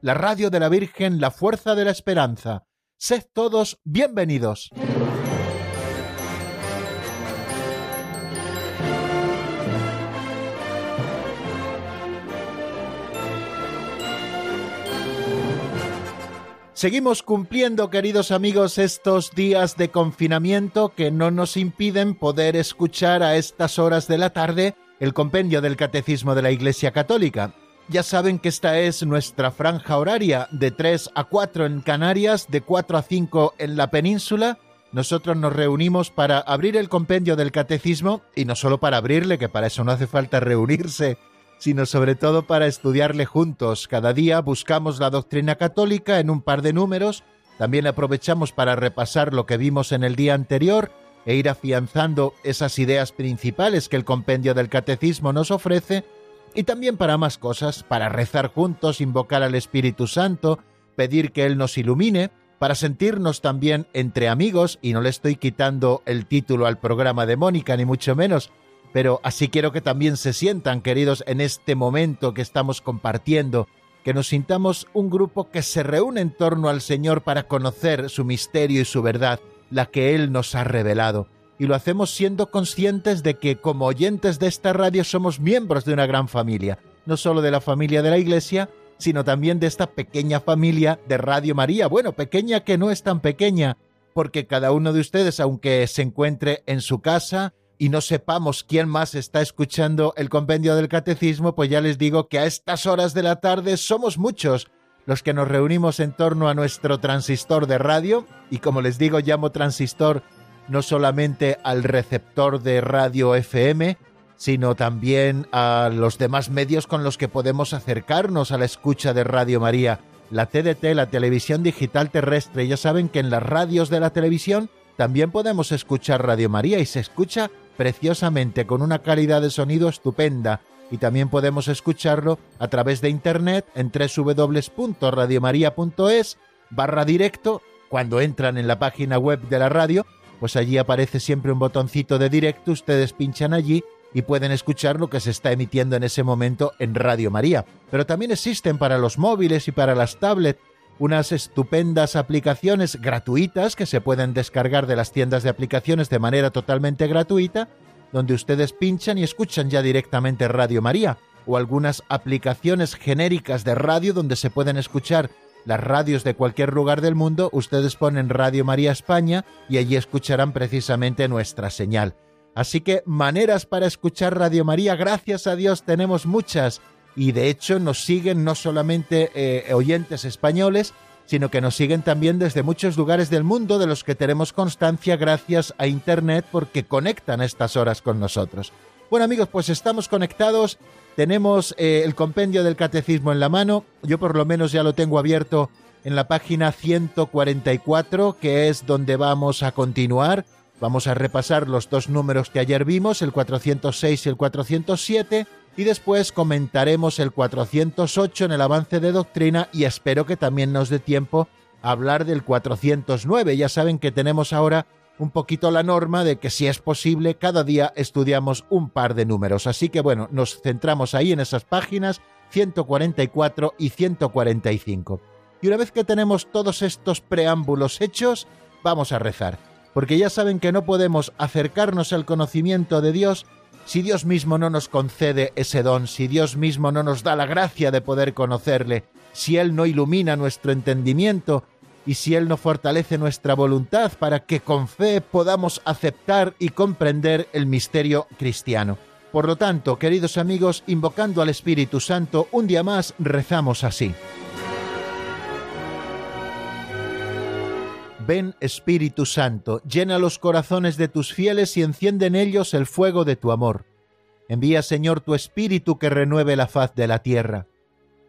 la radio de la Virgen, la fuerza de la esperanza. Sed todos bienvenidos. Seguimos cumpliendo, queridos amigos, estos días de confinamiento que no nos impiden poder escuchar a estas horas de la tarde el compendio del Catecismo de la Iglesia Católica. Ya saben que esta es nuestra franja horaria de 3 a 4 en Canarias, de 4 a 5 en la península. Nosotros nos reunimos para abrir el compendio del Catecismo y no solo para abrirle, que para eso no hace falta reunirse, sino sobre todo para estudiarle juntos. Cada día buscamos la doctrina católica en un par de números, también aprovechamos para repasar lo que vimos en el día anterior e ir afianzando esas ideas principales que el compendio del catecismo nos ofrece, y también para más cosas, para rezar juntos, invocar al Espíritu Santo, pedir que Él nos ilumine, para sentirnos también entre amigos, y no le estoy quitando el título al programa de Mónica, ni mucho menos, pero así quiero que también se sientan, queridos, en este momento que estamos compartiendo, que nos sintamos un grupo que se reúne en torno al Señor para conocer su misterio y su verdad, la que Él nos ha revelado. Y lo hacemos siendo conscientes de que como oyentes de esta radio somos miembros de una gran familia, no solo de la familia de la Iglesia, sino también de esta pequeña familia de Radio María. Bueno, pequeña que no es tan pequeña, porque cada uno de ustedes, aunque se encuentre en su casa, y no sepamos quién más está escuchando el compendio del catecismo, pues ya les digo que a estas horas de la tarde somos muchos los que nos reunimos en torno a nuestro transistor de radio, y como les digo, llamo transistor no solamente al receptor de radio FM, sino también a los demás medios con los que podemos acercarnos a la escucha de Radio María, la TDT, la televisión digital terrestre. Ya saben que en las radios de la televisión también podemos escuchar Radio María y se escucha preciosamente con una calidad de sonido estupenda y también podemos escucharlo a través de internet en www.radiomaria.es barra directo. Cuando entran en la página web de la radio, pues allí aparece siempre un botoncito de directo, ustedes pinchan allí y pueden escuchar lo que se está emitiendo en ese momento en Radio María. Pero también existen para los móviles y para las tablets unas estupendas aplicaciones gratuitas que se pueden descargar de las tiendas de aplicaciones de manera totalmente gratuita, donde ustedes pinchan y escuchan ya directamente Radio María, o algunas aplicaciones genéricas de radio donde se pueden escuchar las radios de cualquier lugar del mundo, ustedes ponen Radio María España y allí escucharán precisamente nuestra señal. Así que maneras para escuchar Radio María, gracias a Dios tenemos muchas y de hecho nos siguen no solamente eh, oyentes españoles, sino que nos siguen también desde muchos lugares del mundo de los que tenemos constancia gracias a Internet porque conectan estas horas con nosotros. Bueno amigos, pues estamos conectados, tenemos eh, el compendio del catecismo en la mano, yo por lo menos ya lo tengo abierto en la página 144, que es donde vamos a continuar. Vamos a repasar los dos números que ayer vimos, el 406 y el 407 y después comentaremos el 408 en el avance de doctrina y espero que también nos dé tiempo a hablar del 409. Ya saben que tenemos ahora un poquito la norma de que si es posible cada día estudiamos un par de números. Así que bueno, nos centramos ahí en esas páginas 144 y 145. Y una vez que tenemos todos estos preámbulos hechos, vamos a rezar. Porque ya saben que no podemos acercarnos al conocimiento de Dios si Dios mismo no nos concede ese don, si Dios mismo no nos da la gracia de poder conocerle, si Él no ilumina nuestro entendimiento y si Él no fortalece nuestra voluntad para que con fe podamos aceptar y comprender el misterio cristiano. Por lo tanto, queridos amigos, invocando al Espíritu Santo, un día más rezamos así. Ven Espíritu Santo, llena los corazones de tus fieles y enciende en ellos el fuego de tu amor. Envía, Señor, tu Espíritu que renueve la faz de la tierra.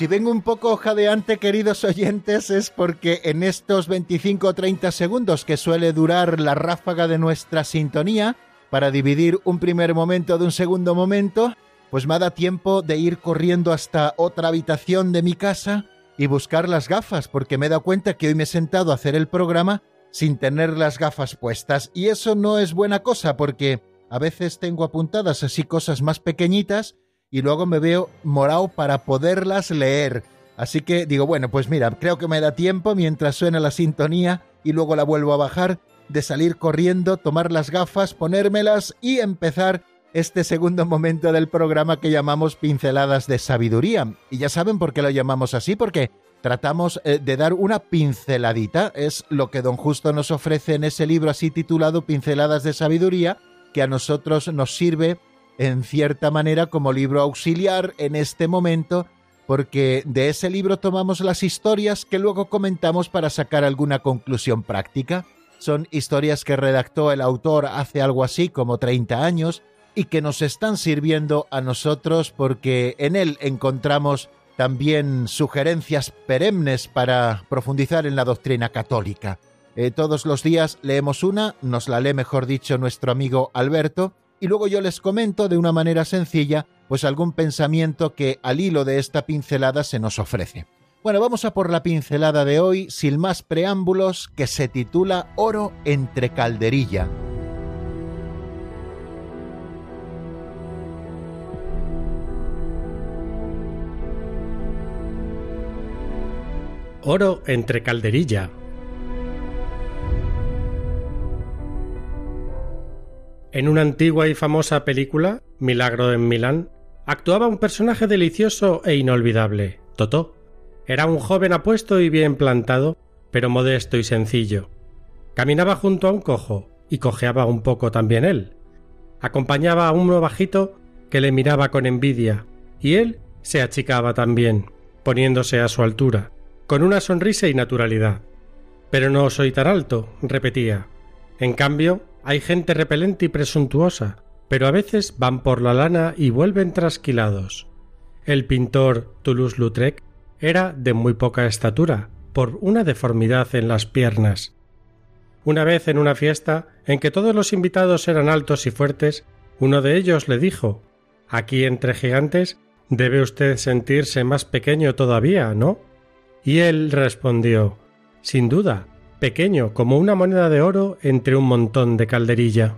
Si vengo un poco jadeante, queridos oyentes, es porque en estos 25 o 30 segundos que suele durar la ráfaga de nuestra sintonía, para dividir un primer momento de un segundo momento, pues me da tiempo de ir corriendo hasta otra habitación de mi casa y buscar las gafas, porque me he dado cuenta que hoy me he sentado a hacer el programa sin tener las gafas puestas. Y eso no es buena cosa, porque a veces tengo apuntadas así cosas más pequeñitas y luego me veo morado para poderlas leer. Así que digo, bueno, pues mira, creo que me da tiempo mientras suena la sintonía y luego la vuelvo a bajar, de salir corriendo, tomar las gafas, ponérmelas y empezar este segundo momento del programa que llamamos Pinceladas de Sabiduría. Y ya saben por qué lo llamamos así, porque tratamos eh, de dar una pinceladita, es lo que don Justo nos ofrece en ese libro así titulado Pinceladas de Sabiduría, que a nosotros nos sirve en cierta manera como libro auxiliar en este momento, porque de ese libro tomamos las historias que luego comentamos para sacar alguna conclusión práctica. Son historias que redactó el autor hace algo así como 30 años y que nos están sirviendo a nosotros porque en él encontramos también sugerencias perennes para profundizar en la doctrina católica. Eh, todos los días leemos una, nos la lee mejor dicho nuestro amigo Alberto, y luego yo les comento de una manera sencilla pues algún pensamiento que al hilo de esta pincelada se nos ofrece. Bueno, vamos a por la pincelada de hoy sin más preámbulos que se titula Oro entre calderilla. Oro entre calderilla En una antigua y famosa película, Milagro en Milán, actuaba un personaje delicioso e inolvidable, Totó. Era un joven apuesto y bien plantado, pero modesto y sencillo. Caminaba junto a un cojo, y cojeaba un poco también él. Acompañaba a uno bajito que le miraba con envidia, y él se achicaba también, poniéndose a su altura, con una sonrisa y naturalidad. Pero no soy tan alto, repetía. En cambio, hay gente repelente y presuntuosa, pero a veces van por la lana y vuelven trasquilados. El pintor Toulouse-Lautrec era de muy poca estatura, por una deformidad en las piernas. Una vez en una fiesta en que todos los invitados eran altos y fuertes, uno de ellos le dijo Aquí entre gigantes debe usted sentirse más pequeño todavía, ¿no? Y él respondió Sin duda, pequeño como una moneda de oro entre un montón de calderilla.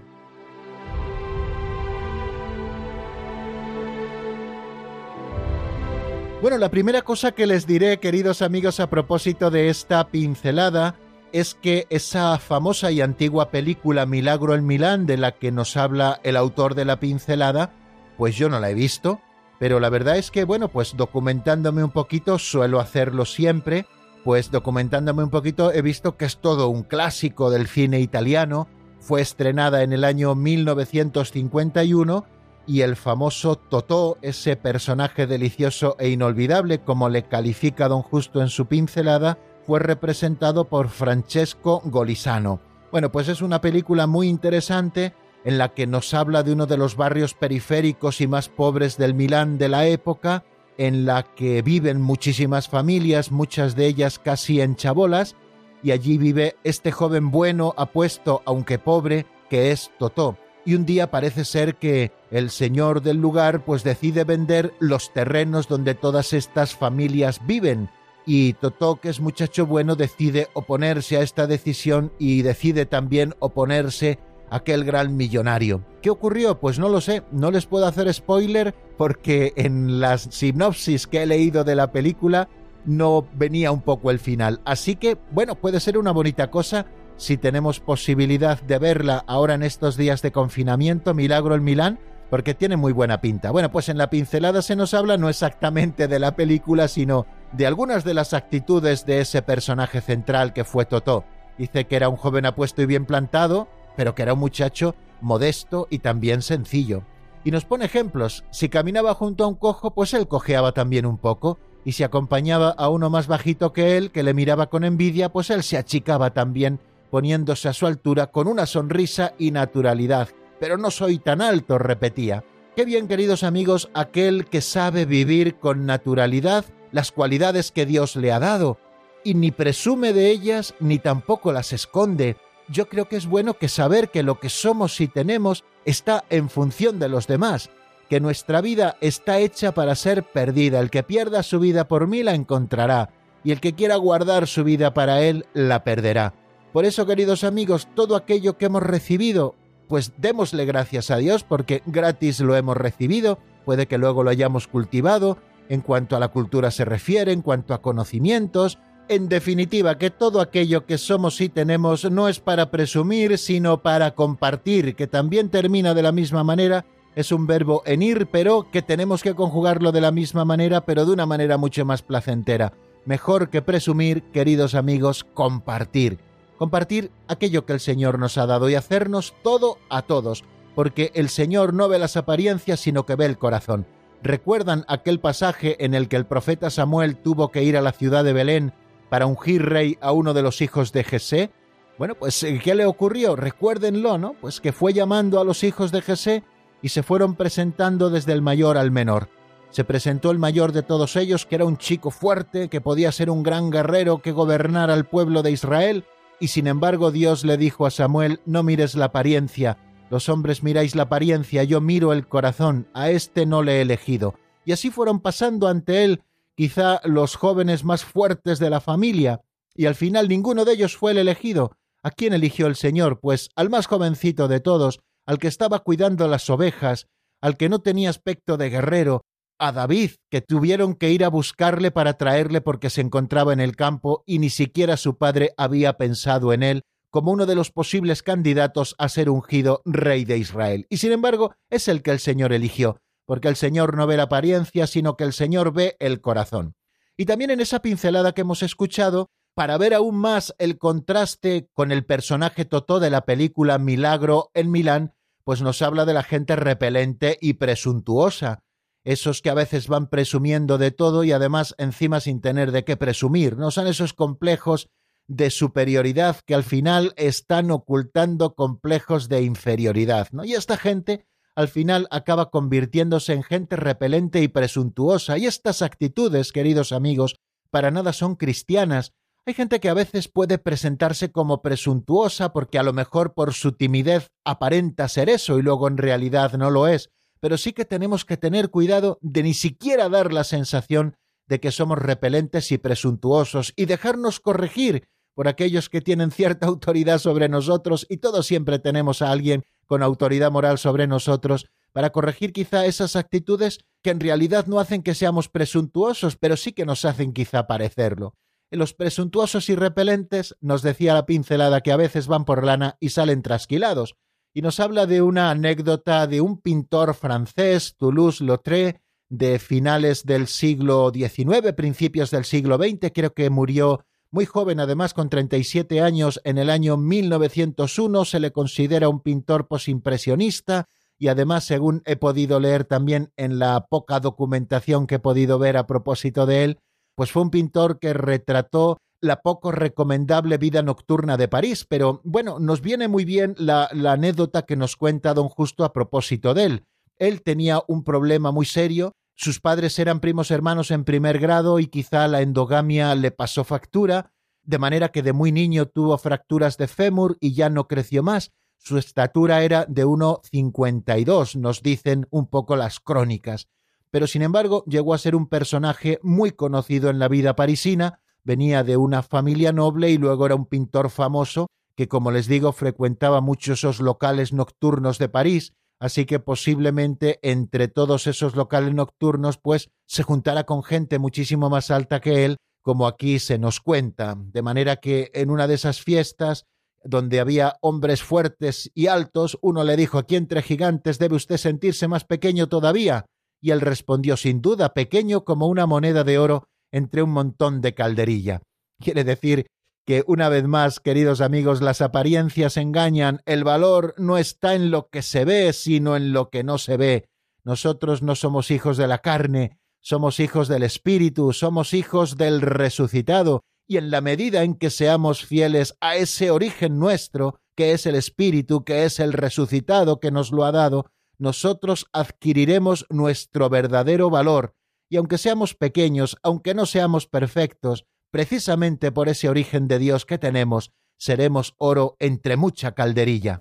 Bueno, la primera cosa que les diré, queridos amigos, a propósito de esta pincelada, es que esa famosa y antigua película Milagro en Milán, de la que nos habla el autor de la pincelada, pues yo no la he visto, pero la verdad es que, bueno, pues documentándome un poquito, suelo hacerlo siempre, pues documentándome un poquito he visto que es todo un clásico del cine italiano, fue estrenada en el año 1951 y el famoso Totó, ese personaje delicioso e inolvidable como le califica don Justo en su pincelada, fue representado por Francesco Golisano. Bueno, pues es una película muy interesante en la que nos habla de uno de los barrios periféricos y más pobres del Milán de la época, en la que viven muchísimas familias, muchas de ellas casi en chabolas, y allí vive este joven bueno, apuesto, aunque pobre, que es Totó. Y un día parece ser que el señor del lugar pues decide vender los terrenos donde todas estas familias viven. Y Totó, que es muchacho bueno, decide oponerse a esta decisión y decide también oponerse aquel gran millonario. ¿Qué ocurrió? Pues no lo sé, no les puedo hacer spoiler porque en las sinopsis que he leído de la película no venía un poco el final. Así que, bueno, puede ser una bonita cosa si tenemos posibilidad de verla ahora en estos días de confinamiento, Milagro en Milán, porque tiene muy buena pinta. Bueno, pues en la pincelada se nos habla no exactamente de la película, sino de algunas de las actitudes de ese personaje central que fue Totó. Dice que era un joven apuesto y bien plantado, pero que era un muchacho modesto y también sencillo. Y nos pone ejemplos. Si caminaba junto a un cojo, pues él cojeaba también un poco. Y si acompañaba a uno más bajito que él, que le miraba con envidia, pues él se achicaba también, poniéndose a su altura con una sonrisa y naturalidad pero no soy tan alto, repetía. Qué bien, queridos amigos, aquel que sabe vivir con naturalidad las cualidades que Dios le ha dado, y ni presume de ellas ni tampoco las esconde. Yo creo que es bueno que saber que lo que somos y tenemos está en función de los demás, que nuestra vida está hecha para ser perdida. El que pierda su vida por mí la encontrará, y el que quiera guardar su vida para él la perderá. Por eso, queridos amigos, todo aquello que hemos recibido pues démosle gracias a Dios porque gratis lo hemos recibido, puede que luego lo hayamos cultivado, en cuanto a la cultura se refiere, en cuanto a conocimientos, en definitiva, que todo aquello que somos y tenemos no es para presumir, sino para compartir, que también termina de la misma manera, es un verbo en ir, pero que tenemos que conjugarlo de la misma manera, pero de una manera mucho más placentera. Mejor que presumir, queridos amigos, compartir compartir aquello que el Señor nos ha dado y hacernos todo a todos, porque el Señor no ve las apariencias, sino que ve el corazón. ¿Recuerdan aquel pasaje en el que el profeta Samuel tuvo que ir a la ciudad de Belén para ungir rey a uno de los hijos de Jesé? Bueno, pues eh, ¿qué le ocurrió? Recuérdenlo, ¿no? Pues que fue llamando a los hijos de Jesé y se fueron presentando desde el mayor al menor. Se presentó el mayor de todos ellos, que era un chico fuerte, que podía ser un gran guerrero que gobernara al pueblo de Israel, y sin embargo Dios le dijo a Samuel, no mires la apariencia, los hombres miráis la apariencia, yo miro el corazón, a éste no le he elegido. Y así fueron pasando ante él quizá los jóvenes más fuertes de la familia, y al final ninguno de ellos fue el elegido. ¿A quién eligió el Señor? Pues al más jovencito de todos, al que estaba cuidando las ovejas, al que no tenía aspecto de guerrero, a David, que tuvieron que ir a buscarle para traerle porque se encontraba en el campo y ni siquiera su padre había pensado en él como uno de los posibles candidatos a ser ungido rey de Israel. Y sin embargo, es el que el Señor eligió, porque el Señor no ve la apariencia, sino que el Señor ve el corazón. Y también en esa pincelada que hemos escuchado, para ver aún más el contraste con el personaje Totó de la película Milagro en Milán, pues nos habla de la gente repelente y presuntuosa, esos que a veces van presumiendo de todo y además encima sin tener de qué presumir, no son esos complejos de superioridad que al final están ocultando complejos de inferioridad, ¿no? Y esta gente al final acaba convirtiéndose en gente repelente y presuntuosa, y estas actitudes, queridos amigos, para nada son cristianas. Hay gente que a veces puede presentarse como presuntuosa porque a lo mejor por su timidez aparenta ser eso y luego en realidad no lo es, pero sí que tenemos que tener cuidado de ni siquiera dar la sensación de que somos repelentes y presuntuosos y dejarnos corregir por aquellos que tienen cierta autoridad sobre nosotros y todos siempre tenemos a alguien con autoridad moral sobre nosotros para corregir quizá esas actitudes que en realidad no hacen que seamos presuntuosos, pero sí que nos hacen quizá parecerlo. Los presuntuosos y repelentes nos decía la pincelada que a veces van por lana y salen trasquilados, y nos habla de una anécdota de un pintor francés, Toulouse-Lautrec, de finales del siglo XIX, principios del siglo XX, creo que murió muy joven, además con 37 años, en el año 1901, se le considera un pintor posimpresionista y además, según he podido leer también en la poca documentación que he podido ver a propósito de él, pues fue un pintor que retrató la poco recomendable vida nocturna de París, pero bueno, nos viene muy bien la, la anécdota que nos cuenta don Justo a propósito de él. Él tenía un problema muy serio, sus padres eran primos hermanos en primer grado y quizá la endogamia le pasó factura, de manera que de muy niño tuvo fracturas de fémur y ya no creció más. Su estatura era de 1,52, nos dicen un poco las crónicas. Pero sin embargo llegó a ser un personaje muy conocido en la vida parisina, venía de una familia noble y luego era un pintor famoso que, como les digo, frecuentaba muchos esos locales nocturnos de París, así que posiblemente entre todos esos locales nocturnos, pues se juntara con gente muchísimo más alta que él, como aquí se nos cuenta, de manera que en una de esas fiestas donde había hombres fuertes y altos, uno le dijo aquí entre gigantes debe usted sentirse más pequeño todavía. Y él respondió sin duda pequeño como una moneda de oro entre un montón de calderilla. Quiere decir que una vez más, queridos amigos, las apariencias engañan, el valor no está en lo que se ve, sino en lo que no se ve. Nosotros no somos hijos de la carne, somos hijos del Espíritu, somos hijos del resucitado, y en la medida en que seamos fieles a ese origen nuestro, que es el Espíritu, que es el resucitado que nos lo ha dado, nosotros adquiriremos nuestro verdadero valor, y aunque seamos pequeños, aunque no seamos perfectos, precisamente por ese origen de Dios que tenemos, seremos oro entre mucha calderilla.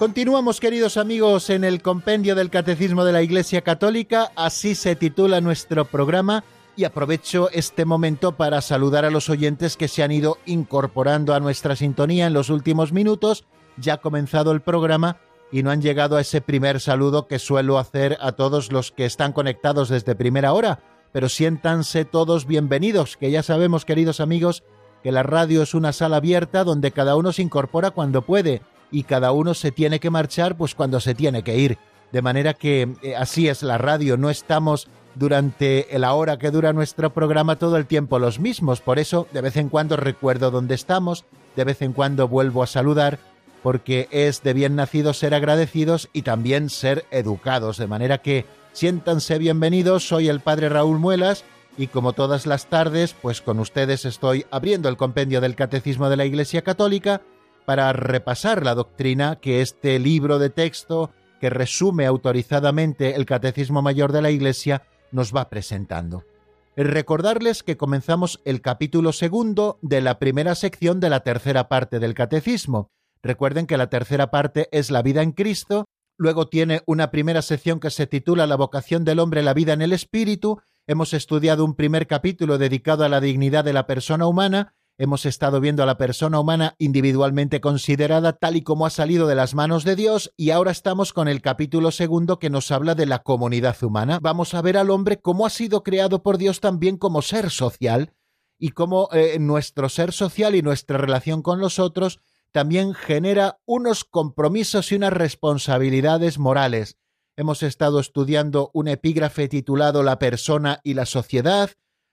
Continuamos, queridos amigos, en el compendio del Catecismo de la Iglesia Católica. Así se titula nuestro programa y aprovecho este momento para saludar a los oyentes que se han ido incorporando a nuestra sintonía en los últimos minutos. Ya ha comenzado el programa y no han llegado a ese primer saludo que suelo hacer a todos los que están conectados desde primera hora. Pero siéntanse todos bienvenidos, que ya sabemos, queridos amigos, que la radio es una sala abierta donde cada uno se incorpora cuando puede y cada uno se tiene que marchar pues cuando se tiene que ir. De manera que eh, así es la radio, no estamos durante la hora que dura nuestro programa todo el tiempo los mismos, por eso de vez en cuando recuerdo dónde estamos, de vez en cuando vuelvo a saludar, porque es de bien nacidos ser agradecidos y también ser educados, de manera que siéntanse bienvenidos, soy el padre Raúl Muelas y como todas las tardes, pues con ustedes estoy abriendo el compendio del Catecismo de la Iglesia Católica, para repasar la doctrina que este libro de texto que resume autorizadamente el Catecismo Mayor de la Iglesia nos va presentando. Recordarles que comenzamos el capítulo segundo de la primera sección de la tercera parte del Catecismo. Recuerden que la tercera parte es la vida en Cristo, luego tiene una primera sección que se titula La vocación del hombre, la vida en el Espíritu, hemos estudiado un primer capítulo dedicado a la dignidad de la persona humana hemos estado viendo a la persona humana individualmente considerada tal y como ha salido de las manos de Dios y ahora estamos con el capítulo segundo que nos habla de la comunidad humana. Vamos a ver al hombre cómo ha sido creado por Dios también como ser social y cómo eh, nuestro ser social y nuestra relación con los otros también genera unos compromisos y unas responsabilidades morales. Hemos estado estudiando un epígrafe titulado La persona y la sociedad,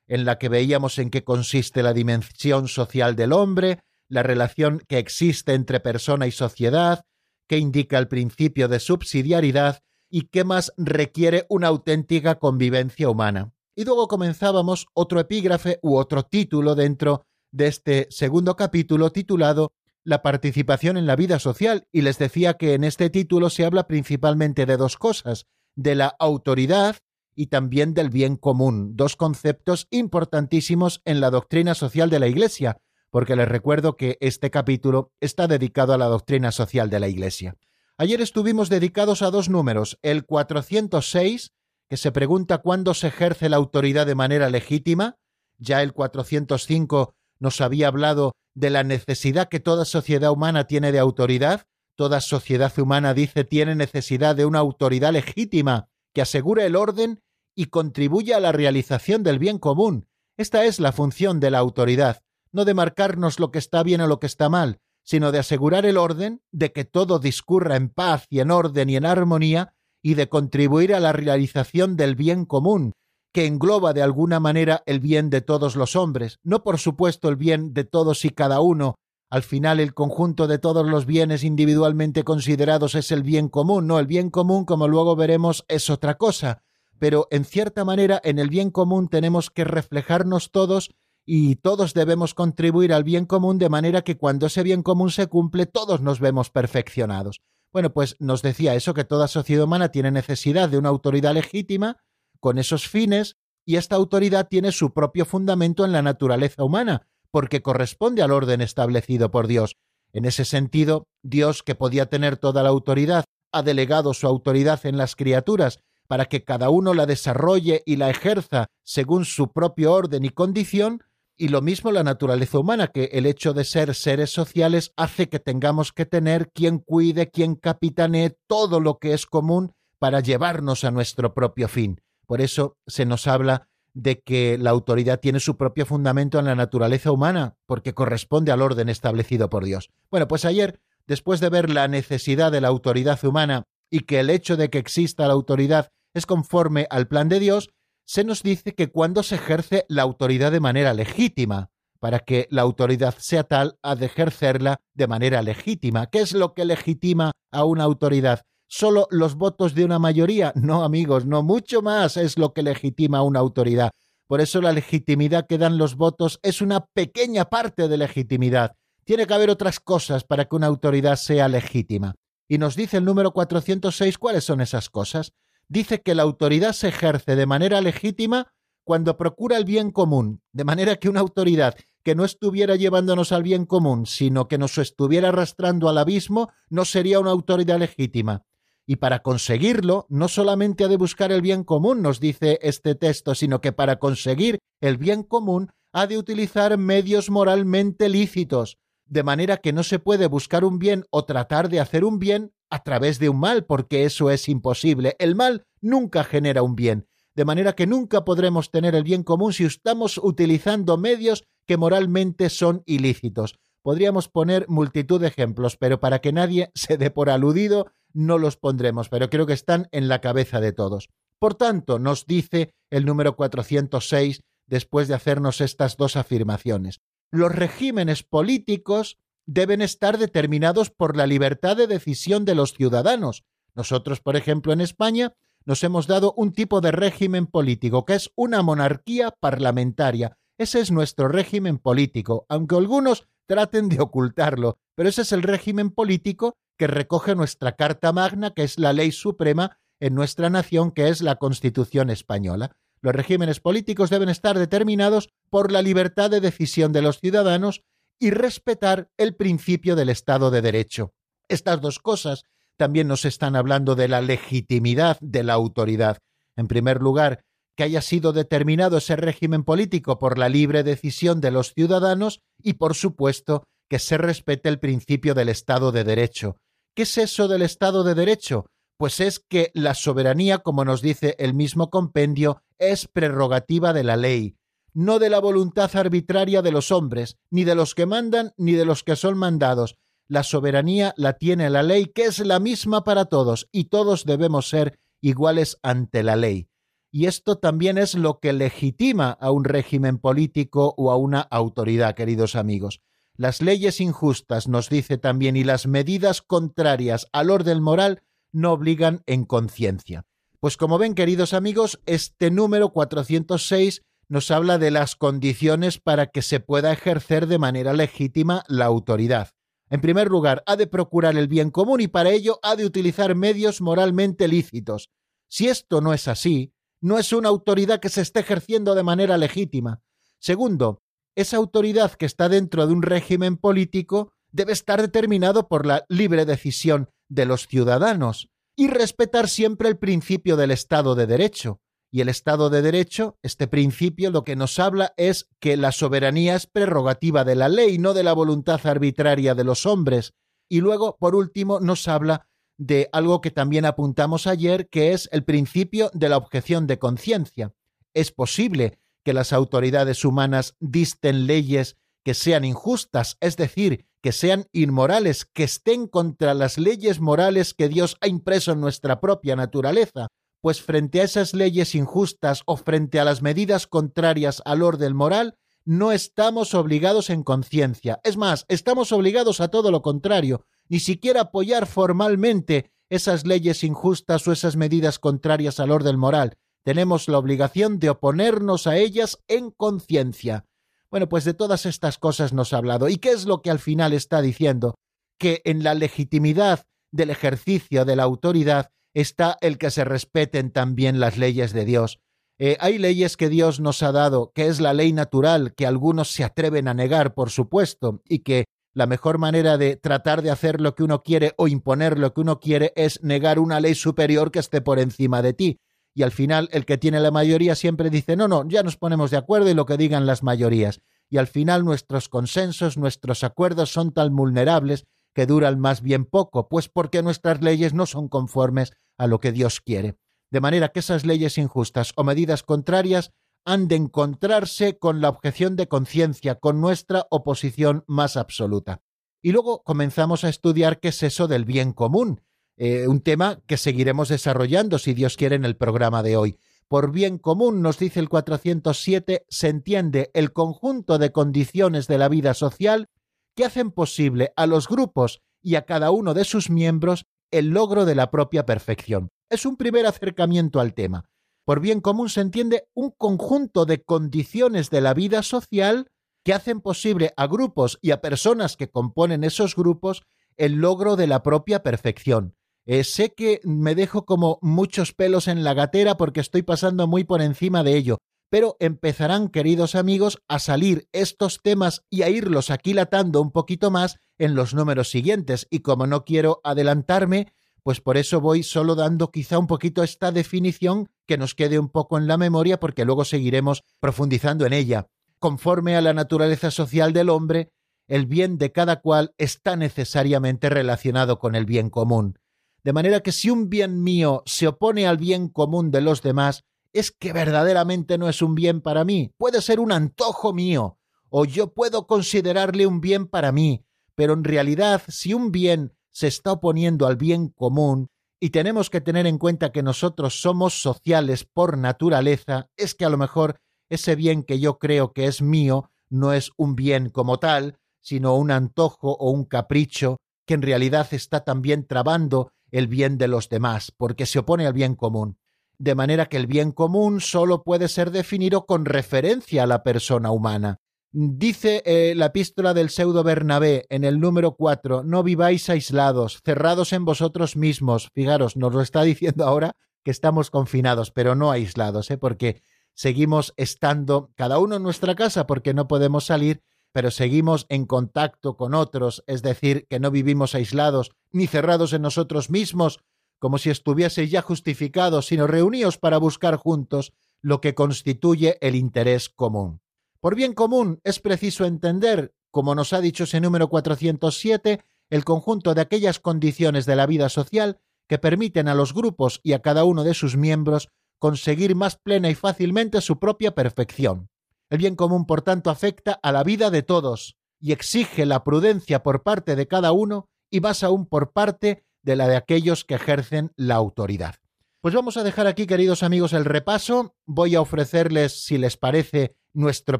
en la que veíamos en qué consiste la dimensión social del hombre, la relación que existe entre persona y sociedad, qué indica el principio de subsidiariedad y qué más requiere una auténtica convivencia humana. Y luego comenzábamos otro epígrafe u otro título dentro de este segundo capítulo titulado La participación en la vida social y les decía que en este título se habla principalmente de dos cosas, de la autoridad y también del bien común, dos conceptos importantísimos en la doctrina social de la Iglesia, porque les recuerdo que este capítulo está dedicado a la doctrina social de la Iglesia. Ayer estuvimos dedicados a dos números, el 406, que se pregunta cuándo se ejerce la autoridad de manera legítima, ya el 405 nos había hablado de la necesidad que toda sociedad humana tiene de autoridad, toda sociedad humana dice tiene necesidad de una autoridad legítima que asegure el orden y contribuye a la realización del bien común. Esta es la función de la autoridad, no de marcarnos lo que está bien o lo que está mal, sino de asegurar el orden, de que todo discurra en paz y en orden y en armonía, y de contribuir a la realización del bien común, que engloba de alguna manera el bien de todos los hombres, no por supuesto el bien de todos y cada uno, al final el conjunto de todos los bienes individualmente considerados es el bien común, no el bien común, como luego veremos, es otra cosa, pero en cierta manera en el bien común tenemos que reflejarnos todos y todos debemos contribuir al bien común de manera que cuando ese bien común se cumple todos nos vemos perfeccionados. Bueno, pues nos decía eso que toda sociedad humana tiene necesidad de una autoridad legítima con esos fines y esta autoridad tiene su propio fundamento en la naturaleza humana, porque corresponde al orden establecido por Dios. En ese sentido, Dios, que podía tener toda la autoridad, ha delegado su autoridad en las criaturas para que cada uno la desarrolle y la ejerza según su propio orden y condición, y lo mismo la naturaleza humana, que el hecho de ser seres sociales hace que tengamos que tener quien cuide, quien capitanee todo lo que es común para llevarnos a nuestro propio fin. Por eso se nos habla de que la autoridad tiene su propio fundamento en la naturaleza humana, porque corresponde al orden establecido por Dios. Bueno, pues ayer, después de ver la necesidad de la autoridad humana y que el hecho de que exista la autoridad es conforme al plan de Dios, se nos dice que cuando se ejerce la autoridad de manera legítima, para que la autoridad sea tal, ha de ejercerla de manera legítima. ¿Qué es lo que legitima a una autoridad? ¿Solo los votos de una mayoría? No, amigos, no, mucho más es lo que legitima a una autoridad. Por eso la legitimidad que dan los votos es una pequeña parte de legitimidad. Tiene que haber otras cosas para que una autoridad sea legítima. Y nos dice el número 406 cuáles son esas cosas dice que la autoridad se ejerce de manera legítima cuando procura el bien común, de manera que una autoridad que no estuviera llevándonos al bien común, sino que nos estuviera arrastrando al abismo, no sería una autoridad legítima. Y para conseguirlo, no solamente ha de buscar el bien común, nos dice este texto, sino que para conseguir el bien común ha de utilizar medios moralmente lícitos, de manera que no se puede buscar un bien o tratar de hacer un bien a través de un mal, porque eso es imposible. El mal nunca genera un bien, de manera que nunca podremos tener el bien común si estamos utilizando medios que moralmente son ilícitos. Podríamos poner multitud de ejemplos, pero para que nadie se dé por aludido, no los pondremos, pero creo que están en la cabeza de todos. Por tanto, nos dice el número 406, después de hacernos estas dos afirmaciones, los regímenes políticos deben estar determinados por la libertad de decisión de los ciudadanos. Nosotros, por ejemplo, en España, nos hemos dado un tipo de régimen político, que es una monarquía parlamentaria. Ese es nuestro régimen político, aunque algunos traten de ocultarlo, pero ese es el régimen político que recoge nuestra Carta Magna, que es la ley suprema en nuestra nación, que es la Constitución española. Los regímenes políticos deben estar determinados por la libertad de decisión de los ciudadanos y respetar el principio del Estado de Derecho. Estas dos cosas también nos están hablando de la legitimidad de la autoridad. En primer lugar, que haya sido determinado ese régimen político por la libre decisión de los ciudadanos y, por supuesto, que se respete el principio del Estado de Derecho. ¿Qué es eso del Estado de Derecho? Pues es que la soberanía, como nos dice el mismo compendio, es prerrogativa de la ley, no de la voluntad arbitraria de los hombres, ni de los que mandan, ni de los que son mandados. La soberanía la tiene la ley, que es la misma para todos, y todos debemos ser iguales ante la ley. Y esto también es lo que legitima a un régimen político o a una autoridad, queridos amigos. Las leyes injustas, nos dice también, y las medidas contrarias al orden moral no obligan en conciencia. Pues como ven, queridos amigos, este número 406 nos habla de las condiciones para que se pueda ejercer de manera legítima la autoridad. En primer lugar, ha de procurar el bien común y para ello ha de utilizar medios moralmente lícitos. Si esto no es así, no es una autoridad que se esté ejerciendo de manera legítima. Segundo, esa autoridad que está dentro de un régimen político debe estar determinado por la libre decisión de los ciudadanos y respetar siempre el principio del Estado de Derecho. Y el Estado de Derecho, este principio, lo que nos habla es que la soberanía es prerrogativa de la ley, no de la voluntad arbitraria de los hombres. Y luego, por último, nos habla de algo que también apuntamos ayer, que es el principio de la objeción de conciencia. Es posible que las autoridades humanas disten leyes que sean injustas, es decir, que sean inmorales, que estén contra las leyes morales que Dios ha impreso en nuestra propia naturaleza, pues frente a esas leyes injustas o frente a las medidas contrarias al orden moral, no estamos obligados en conciencia. Es más, estamos obligados a todo lo contrario, ni siquiera apoyar formalmente esas leyes injustas o esas medidas contrarias al orden moral. Tenemos la obligación de oponernos a ellas en conciencia. Bueno, pues de todas estas cosas nos ha hablado. ¿Y qué es lo que al final está diciendo? Que en la legitimidad del ejercicio de la autoridad está el que se respeten también las leyes de Dios. Eh, hay leyes que Dios nos ha dado, que es la ley natural, que algunos se atreven a negar, por supuesto, y que la mejor manera de tratar de hacer lo que uno quiere o imponer lo que uno quiere es negar una ley superior que esté por encima de ti. y al final el que tiene la mayoría siempre dice, no, no, ya nos ponemos de acuerdo y lo que digan las mayorías. Y al final nuestros consensos, nuestros acuerdos son tan vulnerables que duran más bien poco, pues porque nuestras leyes no son conformes a lo que Dios quiere. De manera que esas leyes injustas o medidas contrarias han de encontrarse con la objeción de conciencia, con nuestra oposición más absoluta. Y luego comenzamos a estudiar qué es eso del bien común, eh, un tema que seguiremos desarrollando, si Dios quiere, en el programa de hoy. Por bien común, nos dice el 407, se entiende el conjunto de condiciones de la vida social que hacen posible a los grupos y a cada uno de sus miembros el logro de la propia perfección. Es un primer acercamiento al tema. Por bien común se entiende un conjunto de condiciones de la vida social que hacen posible a grupos y a personas que componen esos grupos el logro de la propia perfección. Eh, sé que me dejo como muchos pelos en la gatera porque estoy pasando muy por encima de ello, pero empezarán, queridos amigos, a salir estos temas y a irlos aquilatando un poquito más en los números siguientes. Y como no quiero adelantarme, pues por eso voy solo dando quizá un poquito esta definición que nos quede un poco en la memoria porque luego seguiremos profundizando en ella. Conforme a la naturaleza social del hombre, el bien de cada cual está necesariamente relacionado con el bien común. De manera que si un bien mío se opone al bien común de los demás, es que verdaderamente no es un bien para mí. Puede ser un antojo mío, o yo puedo considerarle un bien para mí, pero en realidad si un bien se está oponiendo al bien común, y tenemos que tener en cuenta que nosotros somos sociales por naturaleza, es que a lo mejor ese bien que yo creo que es mío no es un bien como tal, sino un antojo o un capricho que en realidad está también trabando el bien de los demás, porque se opone al bien común. De manera que el bien común solo puede ser definido con referencia a la persona humana. Dice eh, la epístola del pseudo Bernabé en el número 4, no viváis aislados, cerrados en vosotros mismos. Fijaros, nos lo está diciendo ahora que estamos confinados, pero no aislados, ¿eh? porque seguimos estando cada uno en nuestra casa porque no podemos salir pero seguimos en contacto con otros, es decir, que no vivimos aislados ni cerrados en nosotros mismos, como si estuviese ya justificados, sino reunidos para buscar juntos lo que constituye el interés común. Por bien común es preciso entender, como nos ha dicho ese número 407, el conjunto de aquellas condiciones de la vida social que permiten a los grupos y a cada uno de sus miembros conseguir más plena y fácilmente su propia perfección. El bien común, por tanto, afecta a la vida de todos y exige la prudencia por parte de cada uno y más aún por parte de la de aquellos que ejercen la autoridad. Pues vamos a dejar aquí, queridos amigos, el repaso. Voy a ofrecerles, si les parece, nuestro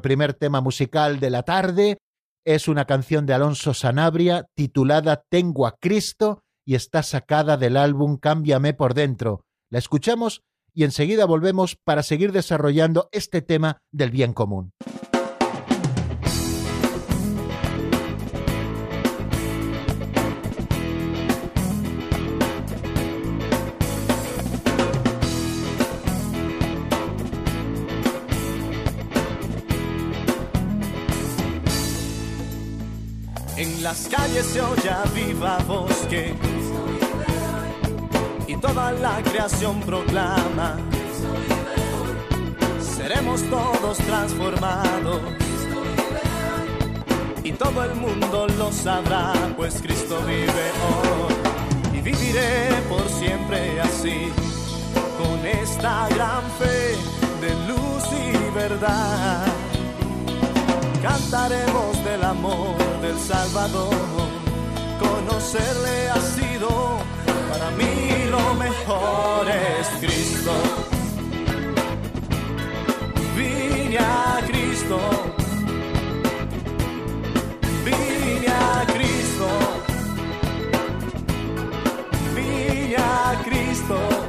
primer tema musical de la tarde. Es una canción de Alonso Sanabria titulada Tengo a Cristo y está sacada del álbum Cámbiame por dentro. La escuchamos y enseguida volvemos para seguir desarrollando este tema del bien común. Se oye viva voz que toda la creación proclama. Seremos todos transformados. Y todo el mundo lo sabrá, pues Cristo vive hoy. Y viviré por siempre así, con esta gran fe de luz y verdad. Cantaremos del amor del Salvador, conocerle ha sido para mí lo mejor es Cristo. Vine a Cristo. Vine a Cristo. Vine a Cristo.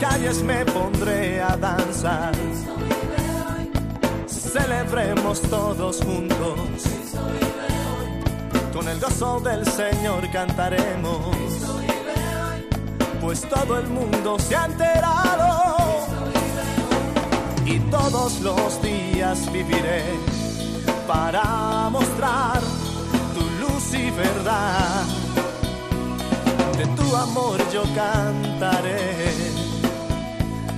Calles me pondré a danzar. Celebremos todos juntos. Con el gozo del Señor cantaremos. Pues todo el mundo se ha enterado. y todos los días viviré para mostrar tu luz y verdad. De tu amor yo cantaré.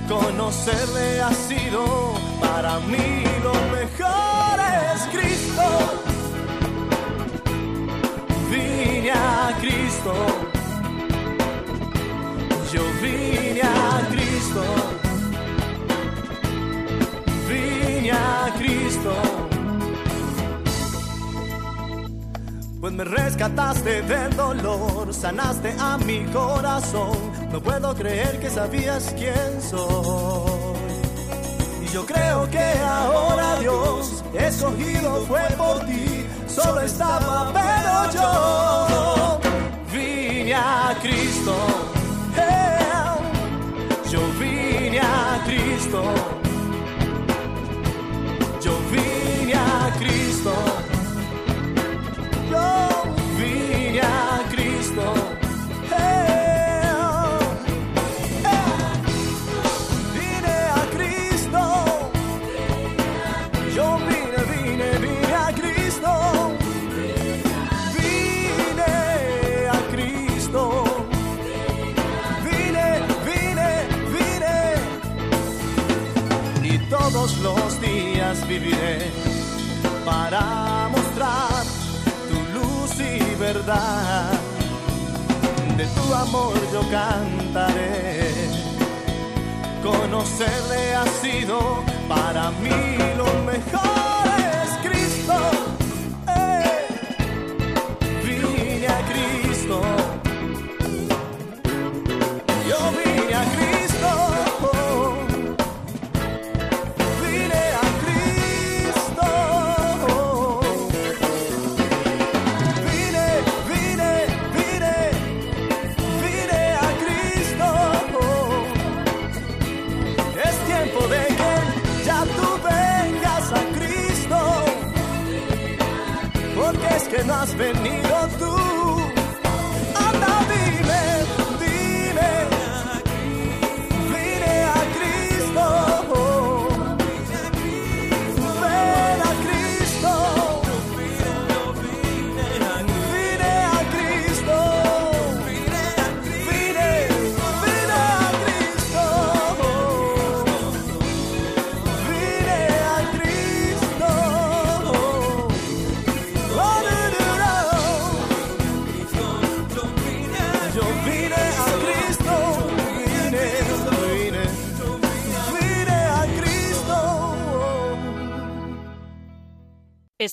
Conocerle ha sido para mí lo mejor es Cristo. Vine a Cristo. Yo vine a Cristo. Vine a Cristo. Pues me rescataste del dolor, sanaste a mi corazón. No puedo creer que sabías quién soy. Y yo creo que ahora Dios escogido fue por ti. Solo estaba, pero yo vine a Cristo. Yo vine a Cristo. Yo vine para mostrar tu luz y verdad. De tu amor yo cantaré. Conocerle ha sido para mí lo mejor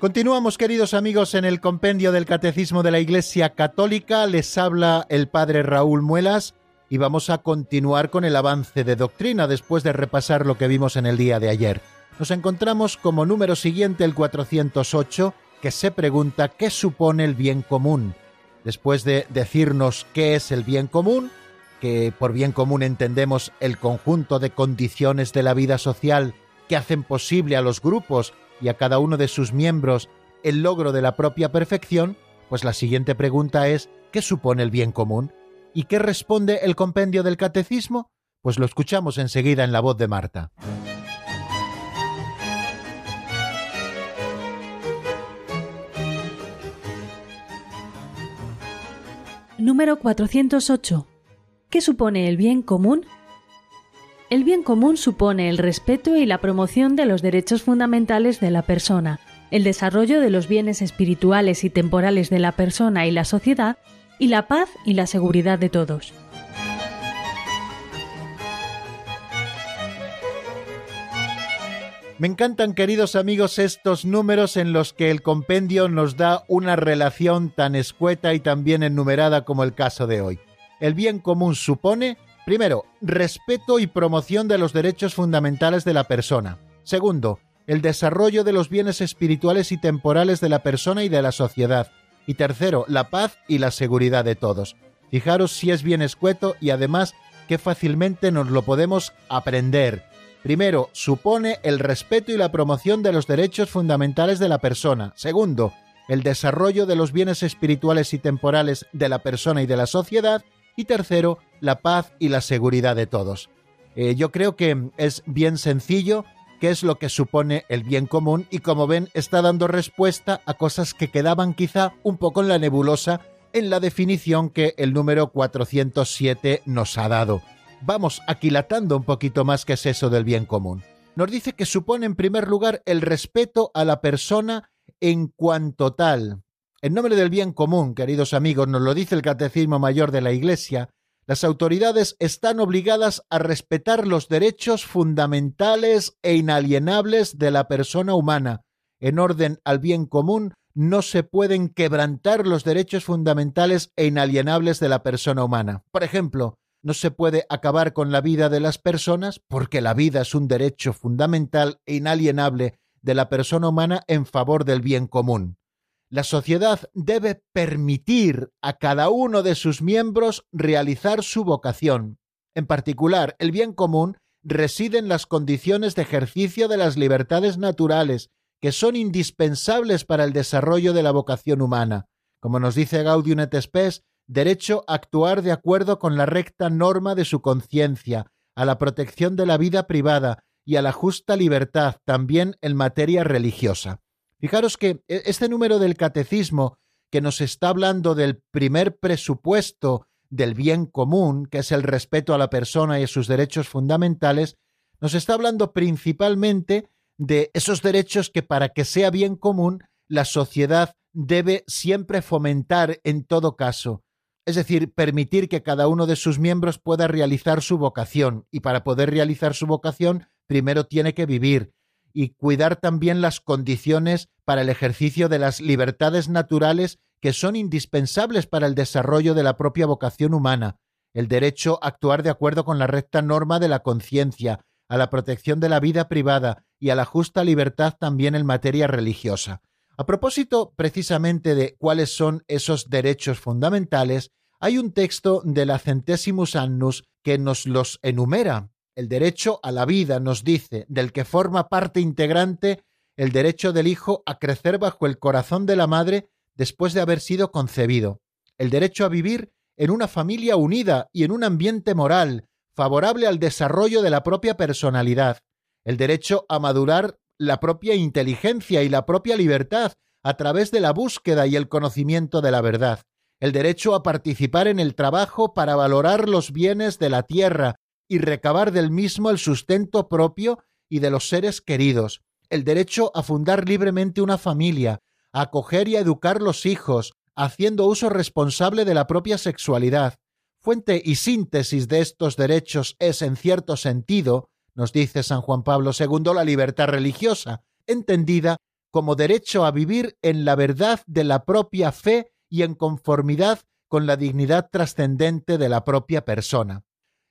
Continuamos, queridos amigos, en el compendio del Catecismo de la Iglesia Católica. Les habla el Padre Raúl Muelas y vamos a continuar con el avance de doctrina después de repasar lo que vimos en el día de ayer. Nos encontramos como número siguiente el 408, que se pregunta qué supone el bien común. Después de decirnos qué es el bien común, que por bien común entendemos el conjunto de condiciones de la vida social que hacen posible a los grupos y a cada uno de sus miembros el logro de la propia perfección, pues la siguiente pregunta es ¿qué supone el bien común? ¿Y qué responde el compendio del catecismo? Pues lo escuchamos enseguida en la voz de Marta. Número 408. ¿Qué supone el bien común? El bien común supone el respeto y la promoción de los derechos fundamentales de la persona, el desarrollo de los bienes espirituales y temporales de la persona y la sociedad, y la paz y la seguridad de todos. Me encantan, queridos amigos, estos números en los que el compendio nos da una relación tan escueta y tan bien enumerada como el caso de hoy. El bien común supone, primero, respeto y promoción de los derechos fundamentales de la persona. Segundo, el desarrollo de los bienes espirituales y temporales de la persona y de la sociedad. Y tercero, la paz y la seguridad de todos. Fijaros si es bien escueto y además que fácilmente nos lo podemos aprender. Primero, supone el respeto y la promoción de los derechos fundamentales de la persona. Segundo, el desarrollo de los bienes espirituales y temporales de la persona y de la sociedad. Y tercero, la paz y la seguridad de todos. Eh, yo creo que es bien sencillo qué es lo que supone el bien común y como ven está dando respuesta a cosas que quedaban quizá un poco en la nebulosa en la definición que el número 407 nos ha dado. Vamos aquilatando un poquito más qué es eso del bien común. Nos dice que supone en primer lugar el respeto a la persona en cuanto tal. En nombre del bien común, queridos amigos, nos lo dice el Catecismo Mayor de la Iglesia, las autoridades están obligadas a respetar los derechos fundamentales e inalienables de la persona humana. En orden al bien común, no se pueden quebrantar los derechos fundamentales e inalienables de la persona humana. Por ejemplo, no se puede acabar con la vida de las personas porque la vida es un derecho fundamental e inalienable de la persona humana en favor del bien común. La sociedad debe permitir a cada uno de sus miembros realizar su vocación. En particular, el bien común reside en las condiciones de ejercicio de las libertades naturales, que son indispensables para el desarrollo de la vocación humana. Como nos dice Gaudium et Spes, derecho a actuar de acuerdo con la recta norma de su conciencia, a la protección de la vida privada y a la justa libertad también en materia religiosa. Fijaros que e, este número del catecismo que nos está hablando del primer presupuesto del bien común, que es el respeto a la persona y a sus derechos fundamentales, nos está hablando principalmente de esos derechos que para que sea bien común la sociedad debe siempre fomentar en todo caso, es decir, permitir que cada uno de sus miembros pueda realizar su vocación, y para poder realizar su vocación primero tiene que vivir, y cuidar también las condiciones para el ejercicio de las libertades naturales que son indispensables para el desarrollo de la propia vocación humana, el derecho a actuar de acuerdo con la recta norma de la conciencia, a la protección de la vida privada y a la justa libertad también en materia religiosa. A propósito precisamente de cuáles son esos derechos fundamentales, hay un texto de la Centesimus Annus que nos los enumera el derecho a la vida, nos dice, del que forma parte integrante el derecho del hijo a crecer bajo el corazón de la madre después de haber sido concebido, el derecho a vivir en una familia unida y en un ambiente moral favorable al desarrollo de la propia personalidad, el derecho a madurar la propia inteligencia y la propia libertad a través de la búsqueda y el conocimiento de la verdad, el derecho a participar en el trabajo para valorar los bienes de la tierra y recabar del mismo el sustento propio y de los seres queridos, el derecho a fundar libremente una familia, a acoger y a educar los hijos, haciendo uso responsable de la propia sexualidad. Fuente y síntesis de estos derechos es, en cierto sentido, nos dice San Juan Pablo II, la libertad religiosa, entendida como derecho a vivir en la verdad de la propia fe y en conformidad con la dignidad trascendente de la propia persona.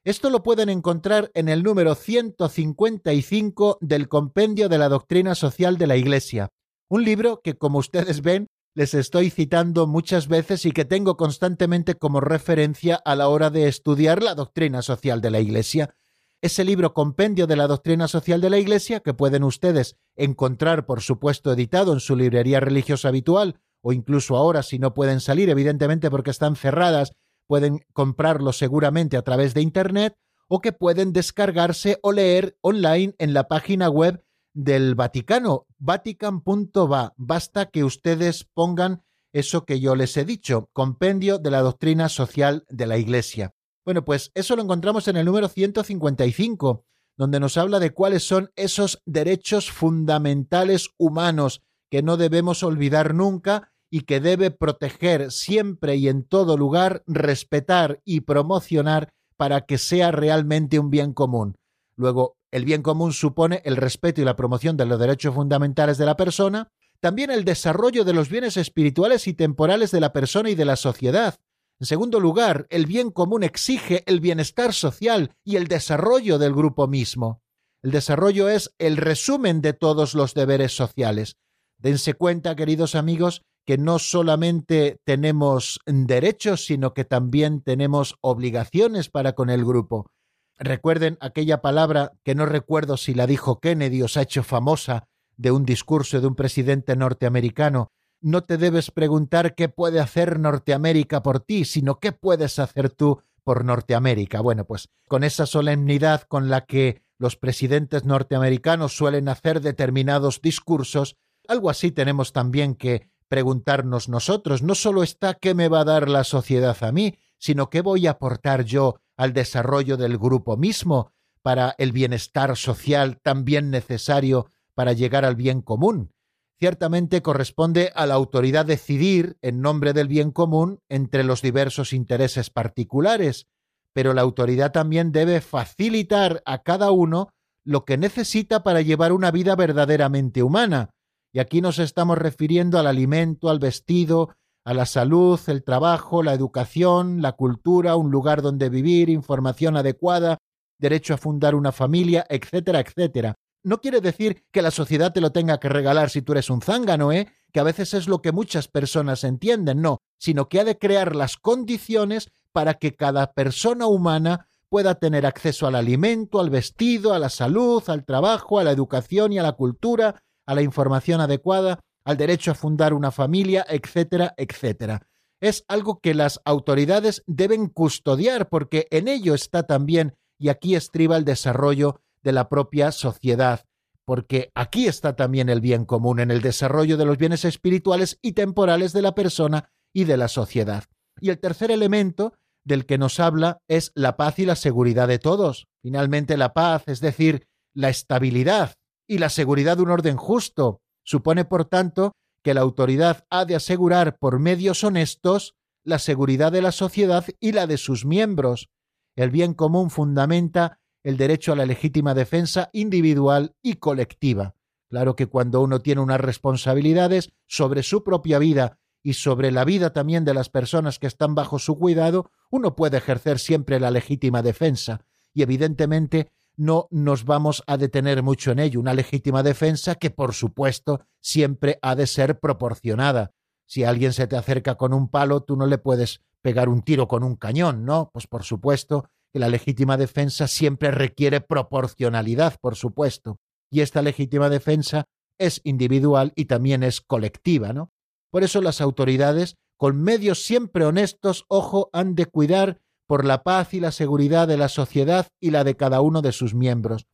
Esto lo pueden encontrar en el número 155 del Compendio de la Doctrina Social de la Iglesia, un libro que, como ustedes ven, les estoy citando muchas veces y que tengo constantemente como referencia a la hora de estudiar la doctrina social de la Iglesia. Ese libro Compendio de la Doctrina Social de la Iglesia, que pueden ustedes encontrar, por supuesto, editado en su librería religiosa habitual, o incluso ahora si no pueden salir, evidentemente porque están cerradas pueden comprarlo seguramente a través de Internet o que pueden descargarse o leer online en la página web del Vaticano, vatican.va. Basta que ustedes pongan eso que yo les he dicho, compendio de la doctrina social de la Iglesia. Bueno, pues eso lo encontramos en el número 155, donde nos habla de cuáles son esos derechos fundamentales humanos que no debemos olvidar nunca y que debe proteger siempre y en todo lugar, respetar y promocionar para que sea realmente un bien común. Luego, el bien común supone el respeto y la promoción de los derechos fundamentales de la persona, también el desarrollo de los bienes espirituales y temporales de la persona y de la sociedad. En segundo lugar, el bien común exige el bienestar social y el desarrollo del grupo mismo. El desarrollo es el resumen de todos los deberes sociales. Dense cuenta, queridos amigos, que no solamente tenemos derechos, sino que también tenemos obligaciones para con el grupo. Recuerden aquella palabra que no recuerdo si la dijo Kennedy o se ha hecho famosa de un discurso de un presidente norteamericano. No te debes preguntar qué puede hacer Norteamérica por ti, sino qué puedes hacer tú por Norteamérica. Bueno, pues con esa solemnidad con la que los presidentes norteamericanos suelen hacer determinados discursos, algo así tenemos también que preguntarnos nosotros. No solo está qué me va a dar la sociedad a mí, sino qué voy a aportar yo al desarrollo del grupo mismo para el bienestar social también necesario para llegar al bien común. Ciertamente corresponde a la autoridad decidir en nombre del bien común entre los diversos intereses particulares, pero la autoridad también debe facilitar a cada uno lo que necesita para llevar una vida verdaderamente humana. Y aquí nos estamos refiriendo al alimento, al vestido, a la salud, el trabajo, la educación, la cultura, un lugar donde vivir, información adecuada, derecho a fundar una familia, etcétera, etcétera. No quiere decir que la sociedad te lo tenga que regalar si tú eres un zángano, ¿eh? que a veces es lo que muchas personas entienden, no, sino que ha de crear las condiciones para que cada persona humana pueda tener acceso al alimento, al vestido, a la salud, al trabajo, a la educación y a la cultura, a la información adecuada, al derecho a fundar una familia, etcétera, etcétera. Es algo que las autoridades deben custodiar porque en ello está también, y aquí estriba el desarrollo de la propia sociedad, porque aquí está también el bien común en el desarrollo de los bienes espirituales y temporales de la persona y de la sociedad. Y el tercer elemento del que nos habla es la paz y la seguridad de todos. Finalmente, la paz, es decir, la estabilidad y la seguridad de un orden justo, supone, por tanto, que la autoridad ha de asegurar por medios honestos la seguridad de la sociedad y la de sus miembros. El bien común fundamenta el derecho a la legítima defensa individual y colectiva. Claro que cuando uno tiene unas responsabilidades sobre su propia vida y sobre la vida también de las personas que están bajo su cuidado, uno puede ejercer siempre la legítima defensa y evidentemente no nos vamos a detener mucho en ello. Una legítima defensa que, por supuesto, siempre ha de ser proporcionada. Si alguien se te acerca con un palo, tú no le puedes pegar un tiro con un cañón, ¿no? Pues por supuesto que la legítima defensa siempre requiere proporcionalidad, por supuesto. Y esta legítima defensa es individual y también es colectiva, ¿no? Por eso las autoridades, con medios siempre honestos, ojo, han de cuidar por la paz y la seguridad de la sociedad y la de cada uno de sus miembros.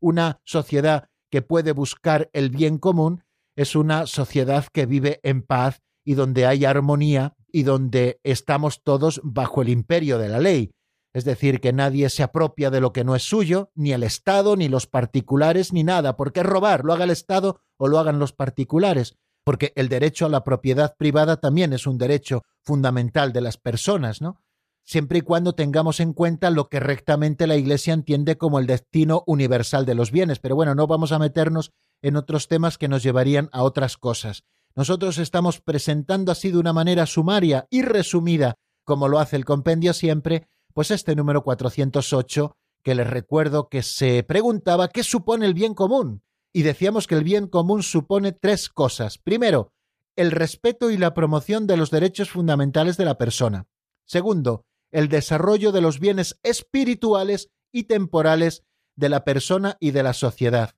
Una sociedad que puede buscar el bien común es una sociedad que vive en paz y donde hay armonía y donde estamos todos bajo el imperio de la ley. Es decir, que nadie se apropia de lo que no es suyo, ni el Estado, ni los particulares, ni nada. ¿Por qué robar? ¿Lo haga el Estado o lo hagan los particulares? porque el derecho a la propiedad privada también es un derecho fundamental de las personas, ¿no? Siempre y cuando tengamos en cuenta lo que rectamente la Iglesia entiende como el destino universal de los bienes. Pero bueno, no vamos a meternos en otros temas que nos llevarían a otras cosas. Nosotros estamos presentando así de una manera sumaria y resumida, como lo hace el compendio siempre, pues este número 408, que les recuerdo que se preguntaba qué supone el bien común y decíamos que el bien común supone tres cosas. Primero, el respeto y la promoción de los derechos fundamentales de la persona. Segundo, el desarrollo de los bienes espirituales y temporales de la persona y de la sociedad.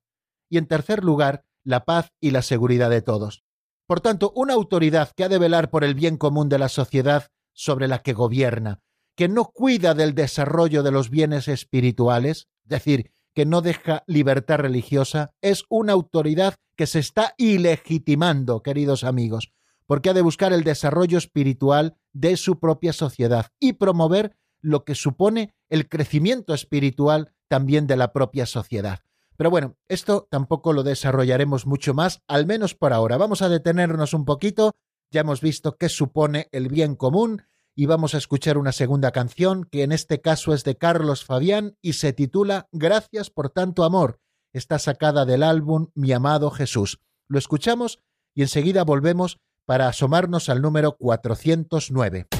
Y en tercer lugar, la paz y la seguridad de todos. Por tanto, una autoridad que ha de velar por el bien común de la sociedad sobre la que gobierna, que no cuida del desarrollo de los bienes espirituales, es decir, que no deja libertad religiosa, es una autoridad que se está ilegitimando, queridos amigos, porque ha de buscar el desarrollo espiritual de su propia sociedad y promover lo que supone el crecimiento espiritual también de la propia sociedad. Pero bueno, esto tampoco lo desarrollaremos mucho más, al menos por ahora. Vamos a detenernos un poquito. Ya hemos visto qué supone el bien común, y vamos a escuchar una segunda canción que en este caso es de Carlos Fabián y se titula Gracias por tanto amor. Está sacada del álbum Mi amado Jesús. Lo escuchamos y enseguida volvemos para asomarnos al número 409.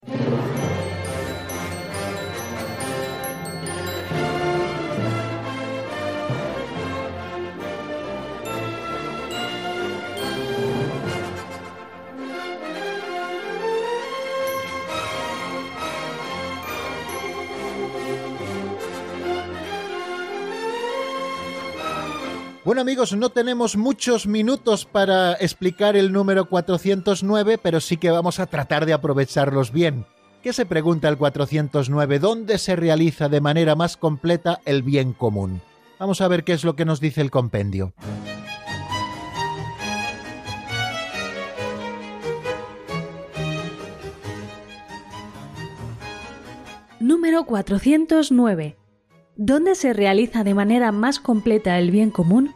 Bueno amigos, no tenemos muchos minutos para explicar el número 409, pero sí que vamos a tratar de aprovecharlos bien. ¿Qué se pregunta el 409? ¿Dónde se realiza de manera más completa el bien común? Vamos a ver qué es lo que nos dice el compendio. Número 409. ¿Dónde se realiza de manera más completa el bien común?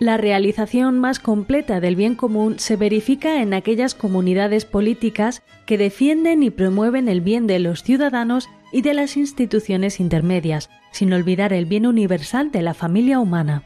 La realización más completa del bien común se verifica en aquellas comunidades políticas que defienden y promueven el bien de los ciudadanos y de las instituciones intermedias, sin olvidar el bien universal de la familia humana.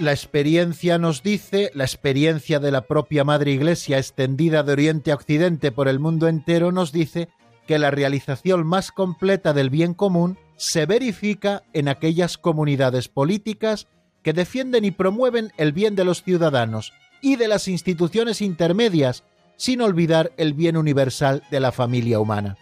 La experiencia nos dice, la experiencia de la propia Madre Iglesia extendida de Oriente a Occidente por el mundo entero nos dice que la realización más completa del bien común se verifica en aquellas comunidades políticas que defienden y promueven el bien de los ciudadanos y de las instituciones intermedias, sin olvidar el bien universal de la familia humana.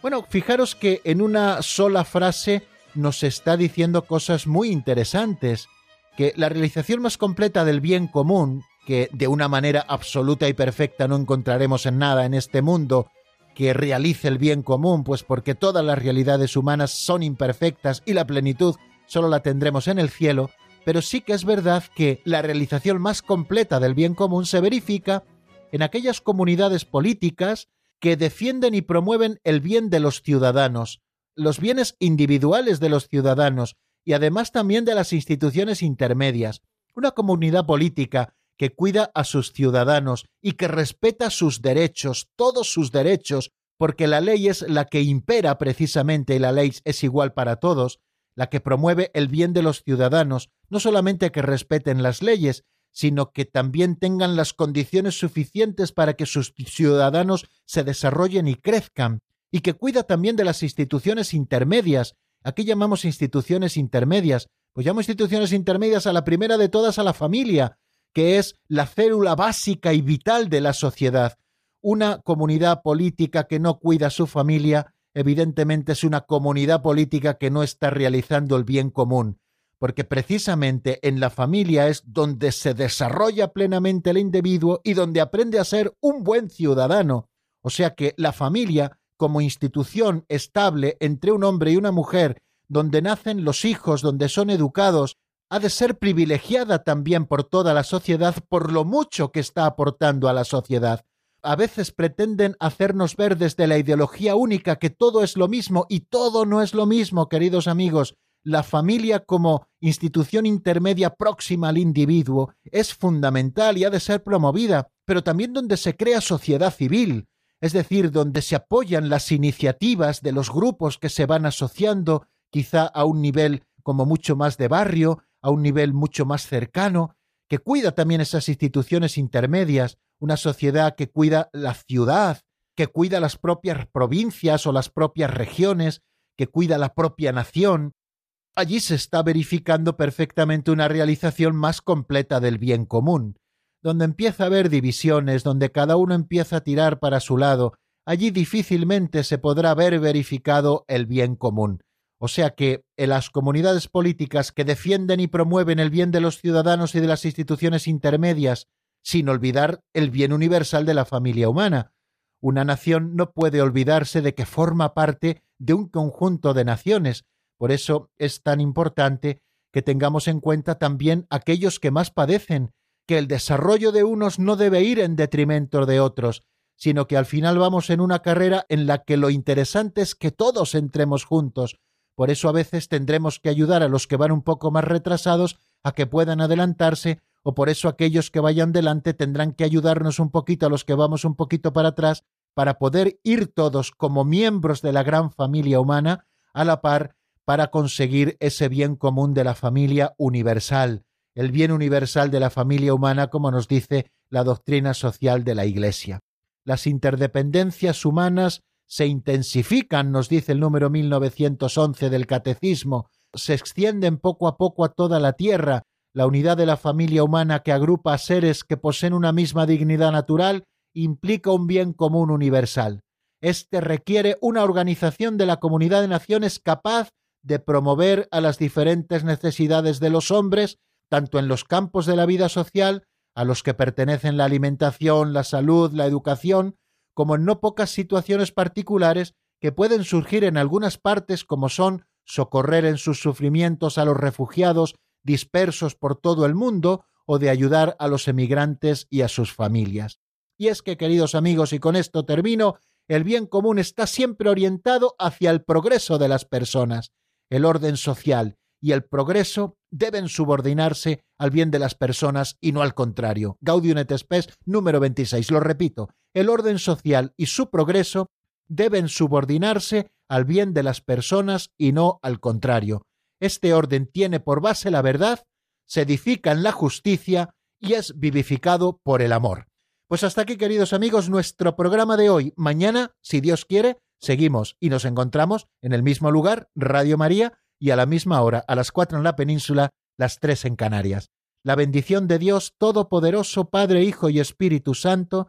Bueno, fijaros que en una sola frase nos está diciendo cosas muy interesantes que la realización más completa del bien común, que de una manera absoluta y perfecta no encontraremos en nada en este mundo, que realice el bien común, pues porque todas las realidades humanas son imperfectas y la plenitud solo la tendremos en el cielo, pero sí que es verdad que la realización más completa del bien común se verifica en aquellas comunidades políticas que defienden y promueven el bien de los ciudadanos, los bienes individuales de los ciudadanos, y además también de las instituciones intermedias, una comunidad política que cuida a sus ciudadanos y que respeta sus derechos, todos sus derechos, porque la ley es la que impera precisamente y la ley es igual para todos, la que promueve el bien de los ciudadanos, no solamente que respeten las leyes, sino que también tengan las condiciones suficientes para que sus ciudadanos se desarrollen y crezcan, y que cuida también de las instituciones intermedias, Aquí llamamos instituciones intermedias. Pues llamo instituciones intermedias a la primera de todas a la familia, que es la célula básica y vital de la sociedad. Una comunidad política que no cuida a su familia, evidentemente es una comunidad política que no está realizando el bien común, porque precisamente en la familia es donde se desarrolla plenamente el individuo y donde aprende a ser un buen ciudadano. O sea que la familia como institución estable entre un hombre y una mujer, donde nacen los hijos, donde son educados, ha de ser privilegiada también por toda la sociedad por lo mucho que está aportando a la sociedad. A veces pretenden hacernos ver desde la ideología única que todo es lo mismo y todo no es lo mismo, queridos amigos. La familia como institución intermedia próxima al individuo es fundamental y ha de ser promovida, pero también donde se crea sociedad civil, es decir, donde se apoyan las iniciativas de los grupos que se van asociando, quizá a un nivel como mucho más de barrio, a un nivel mucho más cercano, que cuida también esas instituciones intermedias, una sociedad que cuida la ciudad, que cuida las propias provincias o las propias regiones, que cuida la propia nación. Allí se está verificando perfectamente una realización más completa del bien común donde empieza a haber divisiones, donde cada uno empieza a tirar para su lado, allí difícilmente se podrá ver verificado el bien común. O sea que en las comunidades políticas que defienden y promueven el bien de los ciudadanos y de las instituciones intermedias, sin olvidar el bien universal de la familia humana, una nación no puede olvidarse de que forma parte de un conjunto de naciones. Por eso es tan importante que tengamos en cuenta también aquellos que más padecen que el desarrollo de unos no debe ir en detrimento de otros, sino que al final vamos en una carrera en la que lo interesante es que todos entremos juntos. Por eso a veces tendremos que ayudar a los que van un poco más retrasados a que puedan adelantarse, o por eso aquellos que vayan delante tendrán que ayudarnos un poquito a los que vamos un poquito para atrás, para poder ir todos como miembros de la gran familia humana a la par para conseguir ese bien común de la familia universal, el bien universal de la familia humana, como nos dice la doctrina social de la Iglesia. Las interdependencias humanas se intensifican, nos dice el número 1911 del Catecismo, se extienden poco a poco a toda la tierra, la unidad de la familia humana que agrupa a seres que poseen una misma dignidad natural implica un bien común universal. Este requiere una organización de la comunidad de naciones capaz de promover a las diferentes necesidades de los hombres tanto en los campos de la vida social, a los que pertenecen la alimentación, la salud, la educación, como en no pocas situaciones particulares que pueden surgir en algunas partes como son socorrer en sus sufrimientos a los refugiados dispersos por todo el mundo o de ayudar a los emigrantes y a sus familias. Y es que, queridos amigos, y con esto termino, el bien común está siempre orientado hacia el progreso de las personas. el orden social y el progreso deben subordinarse al bien de las personas y no al contrario. Gaudium et Spes número 26. Lo repito, el orden social y su progreso deben subordinarse al bien de las personas y no al contrario. Este orden tiene por base la verdad, se edifica en la justicia y es vivificado por el amor. Pues hasta aquí, queridos amigos, nuestro programa de hoy. Mañana, si Dios quiere, seguimos y nos encontramos en el mismo lugar, Radio María, y a la misma hora, a las cuatro en la península, las tres en Canarias. La bendición de Dios Todopoderoso, Padre, Hijo y Espíritu Santo,